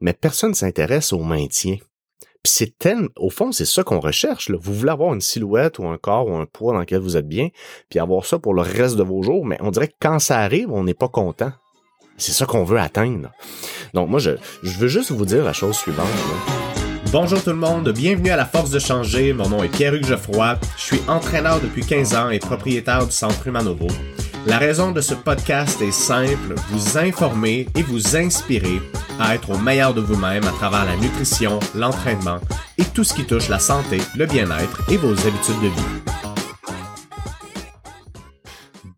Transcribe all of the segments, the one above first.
mais personne s'intéresse au maintien. Puis c'est tellement, au fond, c'est ça qu'on recherche. Vous voulez avoir une silhouette ou un corps ou un poids dans lequel vous êtes bien, puis avoir ça pour le reste de vos jours, mais on dirait que quand ça arrive, on n'est pas content. C'est ça qu'on veut atteindre. Donc moi, je, je veux juste vous dire la chose suivante. Bonjour tout le monde, bienvenue à La Force de Changer. Mon nom est Pierre-Hugues Geoffroy. Je suis entraîneur depuis 15 ans et propriétaire du Centre Humanovo. La raison de ce podcast est simple, vous informer et vous inspirer à être au meilleur de vous-même à travers la nutrition, l'entraînement et tout ce qui touche la santé, le bien-être et vos habitudes de vie.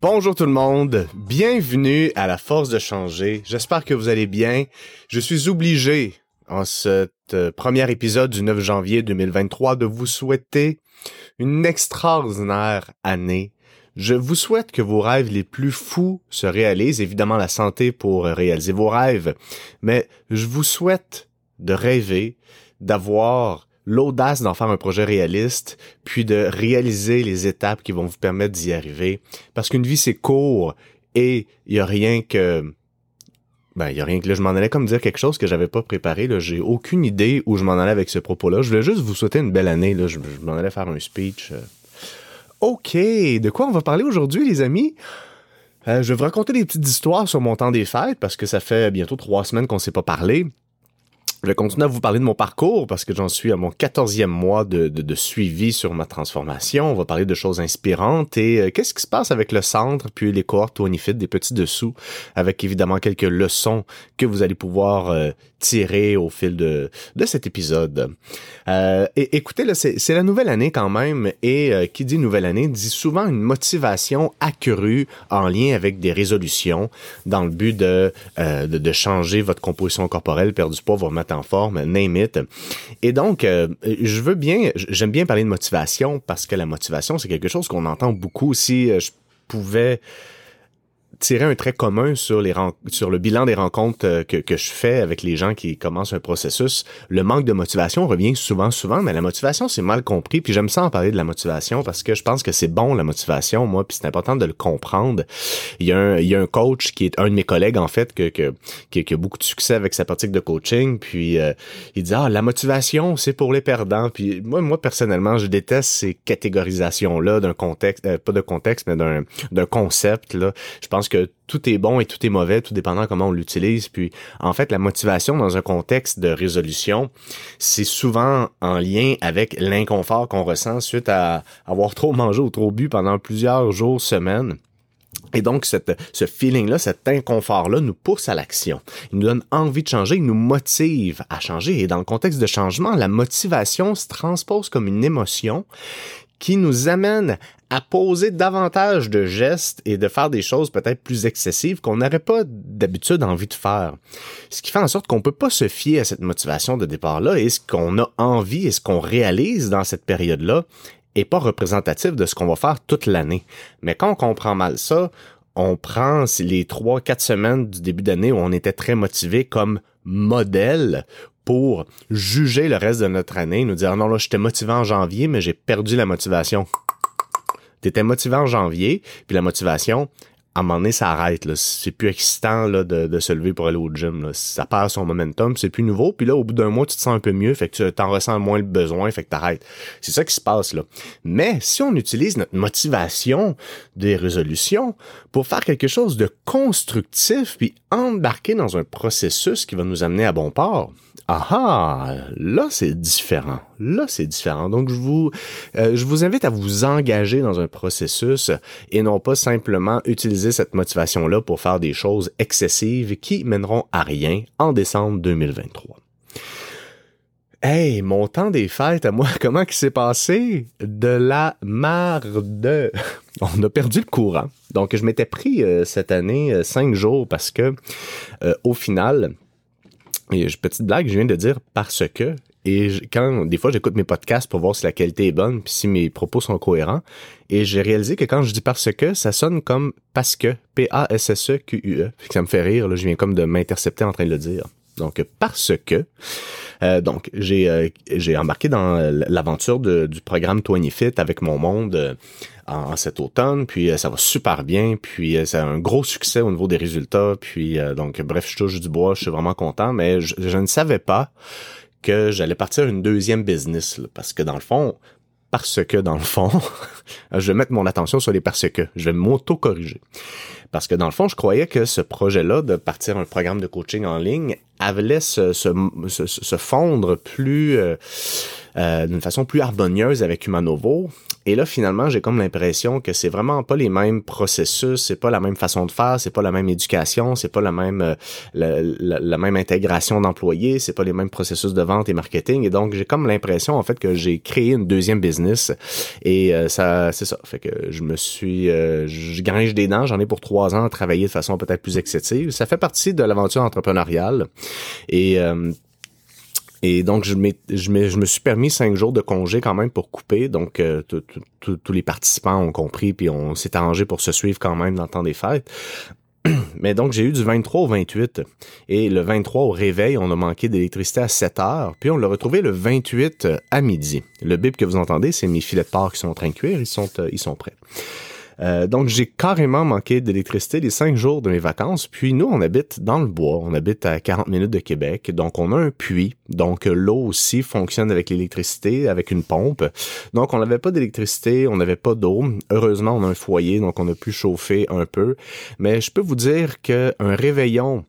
Bonjour tout le monde, bienvenue à la force de changer. J'espère que vous allez bien. Je suis obligé en cet euh, premier épisode du 9 janvier 2023 de vous souhaiter une extraordinaire année je vous souhaite que vos rêves les plus fous se réalisent, évidemment la santé pour réaliser vos rêves, mais je vous souhaite de rêver, d'avoir l'audace d'en faire un projet réaliste, puis de réaliser les étapes qui vont vous permettre d'y arriver. Parce qu'une vie, c'est court et il y a rien que... Ben, il y a rien que là, je m'en allais comme dire quelque chose que j'avais pas préparé. Là, j'ai aucune idée où je m'en allais avec ce propos-là. Je voulais juste vous souhaiter une belle année. Là, je, m'en allais faire un speech. Euh, OK, de quoi on va parler aujourd'hui, les amis? Euh, je vais vous raconter des petites histoires sur mon temps des fêtes parce que ça fait bientôt trois semaines qu'on ne s'est pas parlé. Je vais continuer à vous parler de mon parcours parce que j'en suis à mon quatorzième mois de, de, suivi sur ma transformation. On va parler de choses inspirantes et euh, qu'est-ce qui se passe avec le centre puis les cohortes Onifit, des petits dessous, avec évidemment quelques leçons que vous allez pouvoir euh, tirer au fil de, de cet épisode. Euh, et, écoutez, là, c'est, la nouvelle année quand même et euh, qui dit nouvelle année dit souvent une motivation accrue en lien avec des résolutions dans le but de, de, de, changer votre composition corporelle, perdre du poids, vous remettre en forme, name it. Et donc, euh, je veux bien, j'aime bien parler de motivation parce que la motivation, c'est quelque chose qu'on entend beaucoup. Si euh, je pouvais tirer un trait commun sur les sur le bilan des rencontres euh, que, que je fais avec les gens qui commencent un processus, le manque de motivation revient souvent, souvent, mais la motivation, c'est mal compris. Puis j'aime ça en parler de la motivation parce que je pense que c'est bon, la motivation, moi, puis c'est important de le comprendre. Il y, a un, il y a un coach qui est un de mes collègues, en fait, que, que, qui, a beaucoup de succès avec sa pratique de coaching, puis euh, il dit, ah, la motivation, c'est pour les perdants. Puis moi, moi personnellement, je déteste ces catégorisations-là d'un contexte, euh, pas de contexte, mais d'un, d'un concept, là. Je pense que tout est bon et tout est mauvais, tout dépendant comment on l'utilise. Puis, en fait, la motivation dans un contexte de résolution, c'est souvent en lien avec l'inconfort qu'on ressent suite à avoir trop mangé ou trop bu pendant plusieurs jours, semaines. Et donc, cette, ce feeling-là, cet inconfort-là nous pousse à l'action. Il nous donne envie de changer, il nous motive à changer. Et dans le contexte de changement, la motivation se transpose comme une émotion qui nous amène à poser davantage de gestes et de faire des choses peut-être plus excessives qu'on n'aurait pas d'habitude envie de faire. Ce qui fait en sorte qu'on peut pas se fier à cette motivation de départ-là et ce qu'on a envie et ce qu'on réalise dans cette période-là est pas représentatif de ce qu'on va faire toute l'année. Mais quand on comprend mal ça, on prend les trois, quatre semaines du début d'année où on était très motivé comme modèle pour juger le reste de notre année, nous dire non là j'étais motivé en janvier mais j'ai perdu la motivation. T'étais motivé en janvier, puis la motivation, à un moment donné, ça arrête. C'est plus excitant là, de, se lever pour aller au gym. Ça perd son momentum, c'est plus nouveau. Puis là, au bout d'un mois, tu te sens un peu mieux, fait que tu t'en ressens moins le besoin, fait que t'arrêtes. C'est ça qui se passe là. Mais si on utilise notre motivation des résolutions pour faire quelque chose de constructif, puis embarquer dans un processus qui va nous amener à bon port, ah ah, là c'est différent. Là c'est différent. Donc je vous, euh, je vous invite à vous engager dans un processus et non pas simplement utiliser cette motivation-là pour faire des choses excessives qui mèneront à rien en décembre 2023. Hey, mon temps des fêtes à moi, comment qui s'est passé? De la marde. On a perdu le courant. Donc, je m'étais pris euh, cette année euh, cinq jours parce que, au final, et petite blague, je viens de dire parce que. Et quand des fois j'écoute mes podcasts pour voir si la qualité est bonne puis si mes propos sont cohérents, et j'ai réalisé que quand je dis parce que, ça sonne comme parce que, P-A-S-S-E-Q-U-E. Ça me fait rire, là, je viens comme de m'intercepter en train de le dire. Donc parce que Euh, donc, j'ai j'ai embarqué dans l'aventure du programme 20 Fit avec mon monde en, cet automne, puis ça va super bien, puis c'est un gros succès au niveau des résultats, puis donc bref, je touche du bois, je suis vraiment content, mais je, je ne savais pas que j'allais partir une deuxième business, parce que dans le fond, parce que dans le fond, je vais mettre mon attention sur les parce que, je vais m'auto-corriger. Parce que dans le fond, je croyais que ce projet-là de partir un programme de coaching en ligne allait se, se, se, fondre plus euh, euh, d'une façon plus harmonieuse avec Humanovo. Et là, finalement, j'ai comme l'impression que c'est vraiment pas les mêmes processus, c'est pas la même façon de faire, c'est pas la même éducation, c'est pas la même euh, la, même intégration d'employés, c'est pas les mêmes processus de vente et marketing. Et donc, j'ai comme l'impression en fait que j'ai créé une deuxième business. Et euh, ça, c'est ça. Fait que je me suis, je gringe des dents. J'en ai pour trois ans à travailler de façon peut-être plus excessive. Ça fait partie de l'aventure entrepreneuriale. Et et donc, je, me suis permis cinq jours de congé quand même pour couper. Donc, euh, tous les participants ont compris, puis on s'est arrangé pour se suivre quand même dans le temps des fêtes. Mais donc, j'ai eu du 23 au 28. Et le 23 au réveil, on a manqué d'électricité à 7 heures. Puis on l'a retrouvé le 28 à midi. Le bip que vous entendez, c'est mes filets de porc qui sont en train de cuire. Euh, ils sont prêts. Euh, donc, j'ai carrément manqué d'électricité les cinq jours de mes vacances. Puis nous, on habite dans le bois. On habite à 40 minutes de Québec. Donc, on a un puits. Donc, l'eau aussi fonctionne avec l'électricité, avec une pompe. Donc, on n'avait pas d'électricité, on n'avait pas d'eau. Heureusement, on a un foyer, donc on a pu chauffer un peu. Mais je peux vous dire qu'un réveillon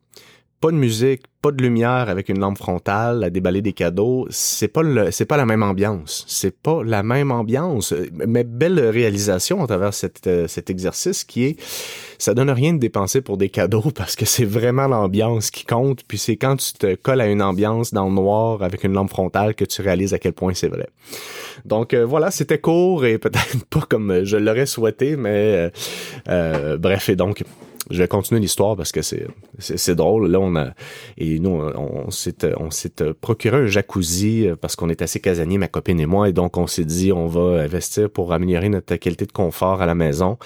pas de musique, pas de lumière avec une lampe frontale à déballer des cadeaux, c'est pas le, c'est pas la même ambiance. C'est pas la même ambiance. Mais belle réalisation à travers cette, euh, cet exercice qui est, ça donne rien de dépenser pour des cadeaux parce que c'est vraiment l'ambiance qui compte. Puis c'est quand tu te colles à une ambiance dans le noir avec une lampe frontale que tu réalises à quel point c'est vrai. Donc euh, voilà, c'était court et peut-être pas comme je l'aurais souhaité, mais euh, bref et donc je vais continuer l'histoire parce que c'est c'est drôle. Là, on a et nous on, s'est on s'est procuré un jacuzzi euh, parce qu'on est assez casanier, ma copine et moi, et donc on s'est dit on va investir pour améliorer notre qualité de confort à la maison.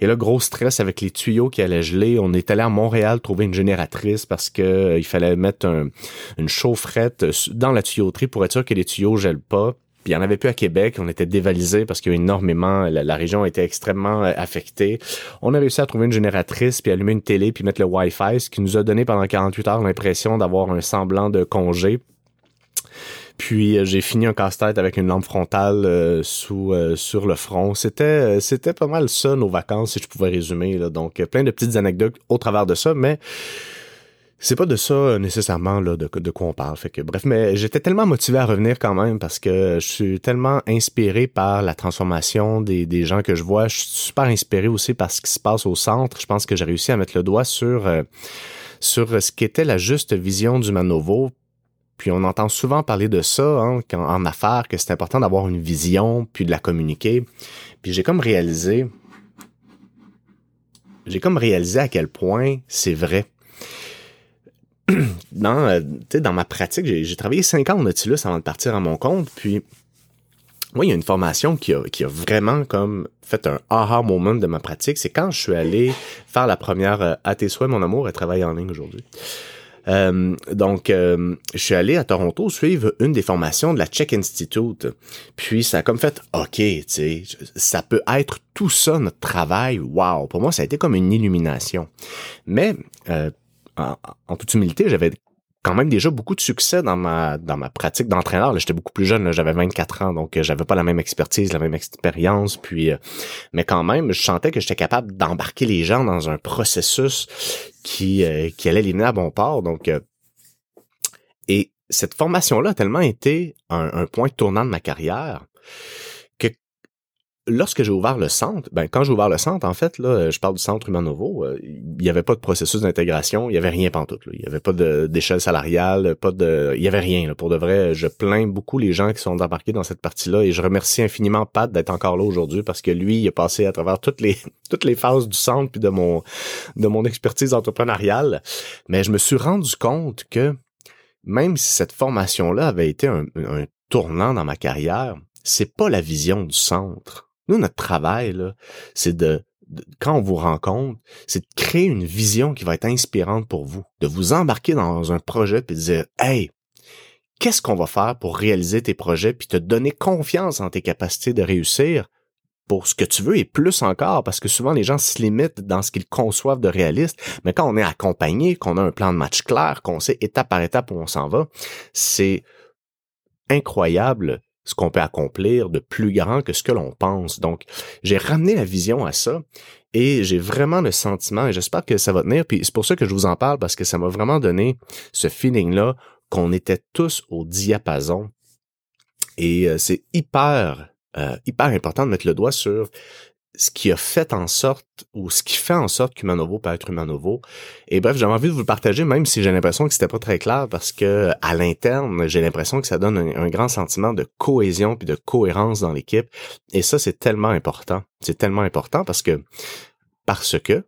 Et là, gros stress avec les tuyaux qui allaient geler. On est allé à Montréal trouver une génératrice parce que euh, il fallait mettre une chaufferette dans la tuyauterie pour être sûr que les tuyaux gèlent pas. Puis il n'y en avait plus à Québec. On était dévalisé parce qu'il énormément, la, région était extrêmement euh, affectée. On a réussi à trouver une génératrice, puis allumer une télé, puis mettre le Wi-Fi, ce qui nous a donné pendant 48 heures l'impression d'avoir un semblant de congé. Puis euh, j'ai fini un casse-tête avec une lampe frontale euh, sous sur le front. C'était c'était pas mal ça nos vacances si je pouvais résumer là. Donc plein de petites anecdotes au travers de ça, mais c'est pas de ça euh, nécessairement là, de, de quoi on parle. Fait que bref, mais j'étais tellement motivé à revenir quand même parce que je suis tellement inspiré par la transformation des, des gens que je vois. Je suis super inspiré aussi par ce qui se passe au centre. Je pense que j'ai réussi à mettre le doigt sur euh, sur ce qu'était la juste vision du Manovo. Puis on entend souvent parler de ça hein, en affaires, que c'est important d'avoir une vision, puis de la communiquer. Puis j'ai comme réalisé, j'ai comme réalisé à quel point c'est vrai dans, euh, dans ma pratique, j'ai travaillé cinq ans en Nautilus avant de partir à mon compte, puis moi, il y a une formation qui a, qui a vraiment comme fait un aha moment de ma pratique. C'est quand je suis allé faire la première euh, à tes souhaits, mon amour, et travailler en ligne aujourd'hui. Euh, donc, je suis allé à Toronto suivre une des formations de la Czech Institute. Puis, ça a comme fait, OK, tu sais, ça peut être tout ça, notre travail. Wow! Pour moi, ça a été comme une illumination. Mais, en, toute humilité, j'avais quand même déjà beaucoup de succès dans ma dans ma pratique d'entraîneur. J'étais beaucoup plus jeune, j'avais 24 ans, donc euh, j'avais pas la même expertise, la même expérience. Puis, euh, mais quand même, je sentais que j'étais capable d'embarquer les gens dans un processus qui euh, qui allait les mener à bon port. Donc, et cette formation-là a tellement été un, un point tournant de ma carrière lorsque j'ai ouvert le centre, ben quand j'ai ouvert le centre, en fait, là, je parle du centre Humanovo, euh, il n'y avait pas de processus d'intégration, il y avait rien pantoute. Il y avait pas d'échelle salariale, pas de, il y avait rien. Là. Pour de vrai, je plains beaucoup les gens qui sont embarqués dans cette partie-là et je remercie infiniment Pat d'être encore là aujourd'hui parce que lui, il a passé à travers toutes les toutes les phases du centre puis de mon de mon expertise entrepreneuriale. Mais je me suis rendu compte que même si cette formation-là avait été un, un tournant dans ma carrière, c'est pas la vision du centre nous, notre travail, c'est de, quand on vous rencontre, c'est de créer une vision qui va être inspirante pour vous, de vous embarquer dans un projet et de dire, hey, qu'est-ce qu'on va faire pour réaliser tes projets puis te donner confiance en tes capacités de réussir pour ce que tu veux et plus encore? Parce que souvent les gens se limitent dans ce qu'ils conçoivent de réaliste, mais quand on est accompagné, qu'on a un plan de match clair, qu'on sait étape par étape où on s'en va, c'est incroyable ce qu'on peut accomplir de plus grand que ce que l'on pense. Donc, j'ai ramené la vision à ça et j'ai vraiment le sentiment, et j'espère que ça va tenir, puis c'est pour ça que je vous en parle, parce que ça m'a vraiment donné ce feeling-là qu'on était tous au diapason. Et euh, c'est hyper, euh, hyper important de mettre le doigt sur ce qui a fait en sorte, ou ce qui fait en sorte qu'Humanovo peut être Humanovo. Et bref, j'avais envie de vous le partager, même si j'ai l'impression que c'était pas très clair, parce que à l'interne, j'ai l'impression que ça donne un, grand sentiment de cohésion puis de cohérence dans l'équipe. Et ça, c'est tellement important. C'est tellement important parce que, parce que,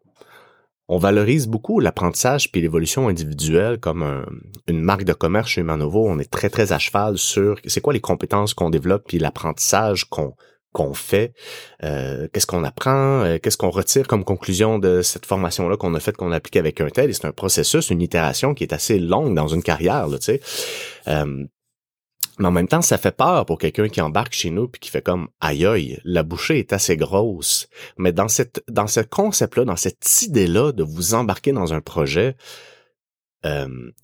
on valorise beaucoup l'apprentissage puis l'évolution individuelle comme une marque de commerce chez Humanovo. On est très, très à cheval sur c'est quoi les compétences qu'on développe puis l'apprentissage qu'on qu'on fait, euh, qu'est-ce qu'on apprend, euh, qu'est-ce qu'on retire comme conclusion de cette formation-là qu'on a faite, qu'on applique avec un tel. Et c'est un processus, une itération qui est assez longue dans une carrière, tu sais. Euh, mais en même temps, ça fait peur pour quelqu'un qui embarque chez nous puis qui fait comme aïe aïe, la bouchée est assez grosse. Mais dans cette dans ce concept-là, dans cette idée-là de vous embarquer dans un projet,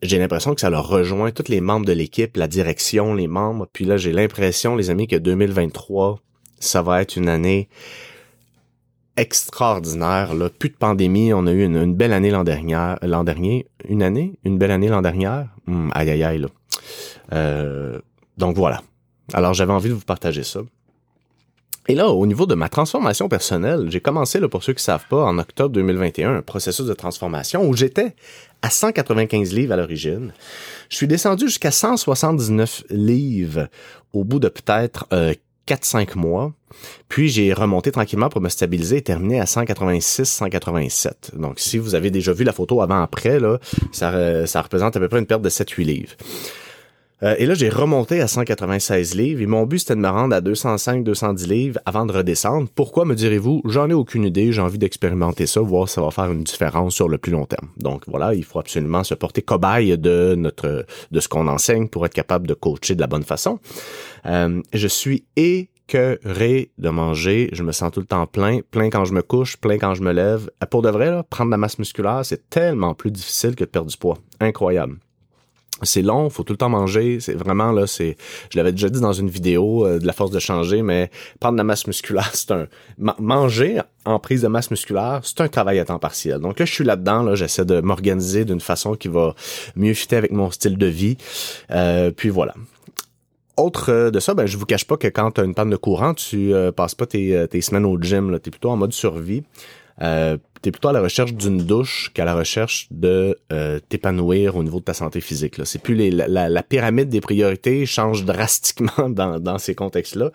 j'ai l'impression que ça leur rejoint tous les membres de l'équipe, la direction, les membres. Puis là, j'ai l'impression, les amis, que 2023 ça va être une année extraordinaire. Là. Plus de pandémie. On a eu une, belle année l'an dernier. L'an dernier. Une année? Une belle année l'an dernier? Hum, aïe aïe aïe là. Euh, donc voilà. Alors j'avais envie de vous partager ça. Et là, au niveau de ma transformation personnelle, j'ai commencé, là, pour ceux qui ne savent pas, en octobre 2021, un processus de transformation où j'étais à 195 livres à l'origine. Je suis descendu jusqu'à 179 livres au bout de peut-être euh, 4-5 mois. Puis j'ai remonté tranquillement pour me stabiliser et terminer à 186-187. Donc si vous avez déjà vu la photo avant-après, là, ça, ça représente à peu près une perte de 7-8 livres. Euh, et là, j'ai remonté à 196 livres et mon but, c'était de me rendre à 205-210 livres avant de redescendre. Pourquoi, me direz-vous? J'en ai aucune idée. J'ai envie d'expérimenter ça, voir si ça va faire une différence sur le plus long terme. Donc voilà, il faut absolument se porter cobaye de notre, de ce qu'on enseigne pour être capable de coacher de la bonne façon. Euh, je suis écœuré de manger. Je me sens tout le temps plein, plein quand je me couche, plein quand je me lève. Pour de vrai, prendre de la masse musculaire, c'est tellement plus difficile que de perdre du poids. Incroyable c'est long, faut tout le temps manger. C'est vraiment là, c'est, je l'avais déjà dit dans une vidéo euh, de la force de changer, mais prendre de la masse musculaire, c'est un manger en prise de masse musculaire, c'est un travail à temps partiel. Donc là, je suis là-dedans, là, j'essaie de m'organiser d'une façon qui va mieux fitter avec mon style de vie. Euh, puis voilà. Autre euh, de ça, ben je vous cache pas que quand tu as une panne de courant, tu passes pas tes, tes semaines au gym, tu es plutôt en mode survie. Euh, tu es plutôt à la recherche d'une douche qu'à la recherche de euh, t'épanouir au niveau de ta santé physique. Là. C'est plus les, la, la, pyramide des priorités change drastiquement dans, dans ces contextes-là.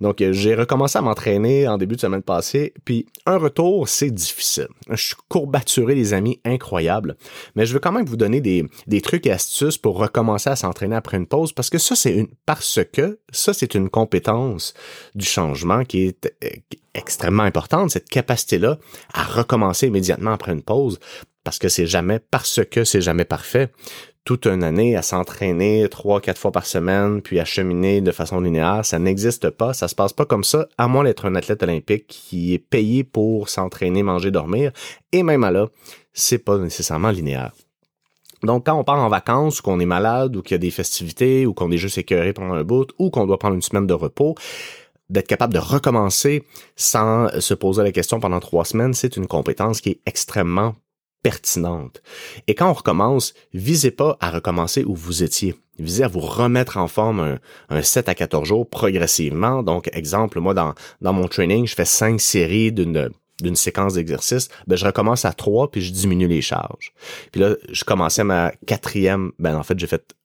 Donc, euh, j'ai recommencé à m'entraîner en début de semaine passée, puis un retour, c'est difficile. Je suis courbaturé, les amis, incroyable. Mais je veux quand même vous donner des, des trucs et astuces pour recommencer à s'entraîner après une pause, parce que ça, c'est une parce que ça, c'est une compétence du changement qui est euh, extrêmement importante, cette capacité-là à recommencer immédiatement après une pause, parce que c'est jamais, parce que c'est jamais parfait. Toute une année à s'entraîner trois, quatre fois par semaine, puis à cheminer de façon linéaire, ça n'existe pas, ça se passe pas comme ça, à moins d'être un athlète olympique qui est payé pour s'entraîner, manger, dormir, et même à là, c'est pas nécessairement linéaire. Donc, quand on part en vacances, ou qu'on est malade, ou qu'il y a des festivités, ou qu'on est juste écœuré pendant un bout, ou qu'on doit prendre une semaine de repos, d'être capable de recommencer sans se poser la question pendant trois semaines, c'est une compétence qui est extrêmement pertinente. Et quand on recommence, visez pas à recommencer où vous étiez. Visez à vous remettre en forme un, un 7 à 14 jours progressivement. Donc, exemple, moi, dans, dans mon training, je fais cinq séries d'une d'une séquence d'exercices, ben je recommence à trois puis je diminue les charges. Puis là, je commençais ma quatrième, ben en fait j'ai fait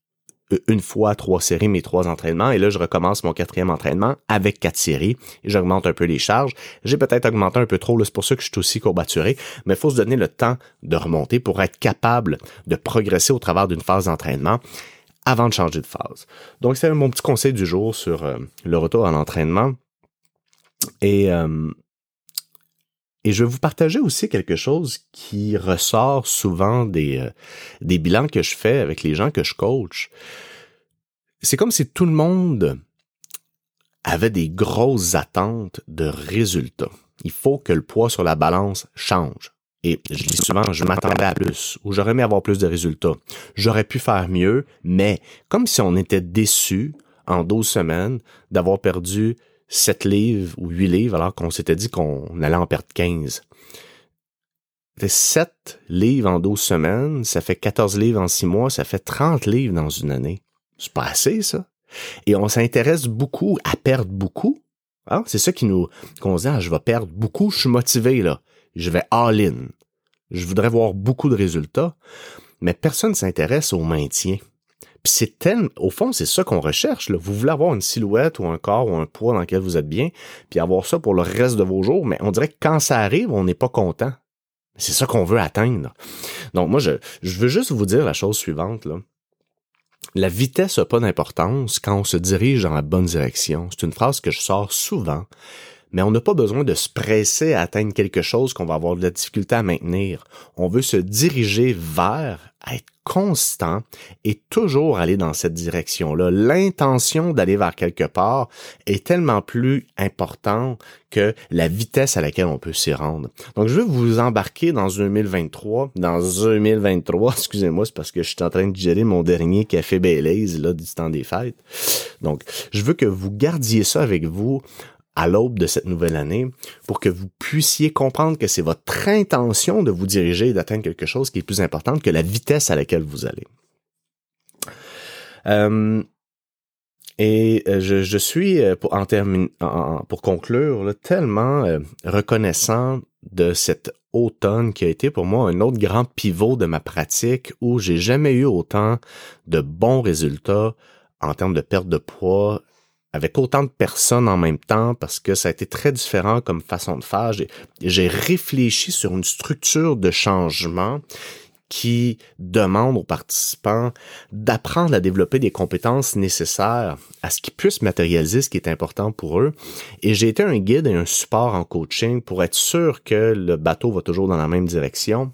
une fois trois séries, mes trois entraînements. Et là, je recommence mon quatrième entraînement avec quatre séries j'augmente un peu les charges. J'ai peut-être augmenté un peu trop, c'est pour ça que je suis aussi courbaturé, mais il faut se donner le temps de remonter pour être capable de progresser au travers d'une phase d'entraînement avant de changer de phase. Donc, c'est mon petit conseil du jour sur euh, le retour à l'entraînement. Et euh, et je vais vous partager aussi quelque chose qui ressort souvent des, euh, des bilans que je fais avec les gens que je coach. c'est comme si tout le monde avait des grosses attentes de résultats. Il faut que le poids sur la balance change. Et je dis souvent, je m'attendais à plus, ou j'aurais aimé avoir plus de résultats. J'aurais pu faire mieux, mais comme si on était déçu en 12 semaines d'avoir perdu 7 livres ou 8 livres alors qu'on s'était dit qu'on allait en perdre 15. 7 livres en 12 semaines, ça fait 14 livres en 6 mois, ça fait 30 livres dans une année. C'est pas assez, ça. Et on s'intéresse beaucoup à perdre beaucoup. Hein? C'est ça qui nous, qu'on se dit, ah, je vais perdre beaucoup, je suis motivé, là. Je vais all-in. Je voudrais voir beaucoup de résultats. Mais personne s'intéresse au maintien. C'est tellement, au fond, c'est ça qu'on recherche. Là. Vous voulez avoir une silhouette ou un corps ou un poids dans lequel vous êtes bien, puis avoir ça pour le reste de vos jours. Mais on dirait que quand ça arrive, on n'est pas content. C'est ça qu'on veut atteindre. Donc moi, je, je veux juste vous dire la chose suivante. Là. La vitesse n'a pas d'importance quand on se dirige dans la bonne direction. C'est une phrase que je sors souvent, mais on n'a pas besoin de se presser à atteindre quelque chose qu'on va avoir de la difficulté à maintenir. On veut se diriger vers être constant et toujours aller dans cette direction-là. L'intention d'aller vers quelque part est tellement plus importante que la vitesse à laquelle on peut s'y rendre. Donc, je veux vous embarquer dans 2023, dans 2023, excusez-moi, c'est parce que je suis en train de gérer mon dernier café Baileys, là, du temps des fêtes. Donc, je veux que vous gardiez ça avec vous à l'aube de cette nouvelle année pour que vous puissiez comprendre que c'est votre intention de vous diriger et d'atteindre quelque chose qui est plus importante que la vitesse à laquelle vous allez. Euh, et euh, je, suis, euh, pour conclure, tellement reconnaissant de cet automne qui a été pour moi un autre grand pivot de ma pratique où j'ai jamais eu autant de bons résultats en termes de perte de poids avec autant de personnes en même temps parce que ça a été très différent comme façon de faire. J'ai réfléchi sur une structure de changement qui demande aux participants d'apprendre à développer des compétences nécessaires à ce qu'ils puissent matérialiser ce qui est important pour eux. Et j'ai été un guide et un support en coaching pour être sûr que le bateau va toujours dans la même direction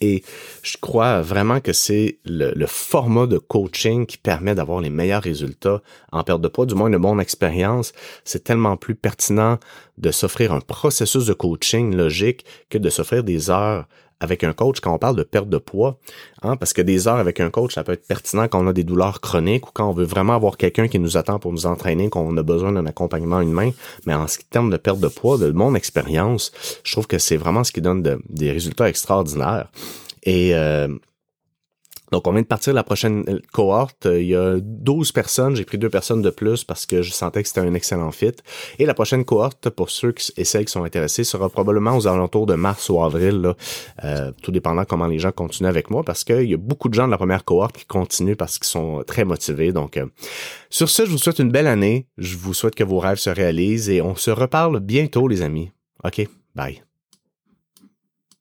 et je crois vraiment que c'est le, format de coaching qui permet d'avoir les meilleurs résultats en perte de poids, du moins une bonne expérience. C'est tellement plus pertinent de s'offrir un processus de coaching logique que de s'offrir des heures avec un coach quand on parle de perte de poids, hein, parce que des heures avec un coach, ça peut être pertinent quand on a des douleurs chroniques ou quand on veut vraiment avoir quelqu'un qui nous attend pour nous entraîner, qu'on a besoin d'un accompagnement humain. Mais en termes de perte de poids, de mon expérience, je trouve que c'est vraiment ce qui donne des résultats extraordinaires. Et euh, donc, on vient de partir la prochaine euh, cohorte. Il y a 12 personnes. J'ai pris deux personnes de plus parce que je sentais que c'était un excellent fit. Et la prochaine cohorte, pour ceux et celles qui sont intéressés, sera probablement aux alentours de mars ou avril, euh, tout dépendant comment les gens continuent avec moi, parce qu'il y a beaucoup de gens de la première cohorte qui continuent parce qu'ils sont très motivés. Donc, euh, sur ce, je vous souhaite une belle année. Je vous souhaite que vos rêves se réalisent et on se reparle bientôt, les amis. OK, bye.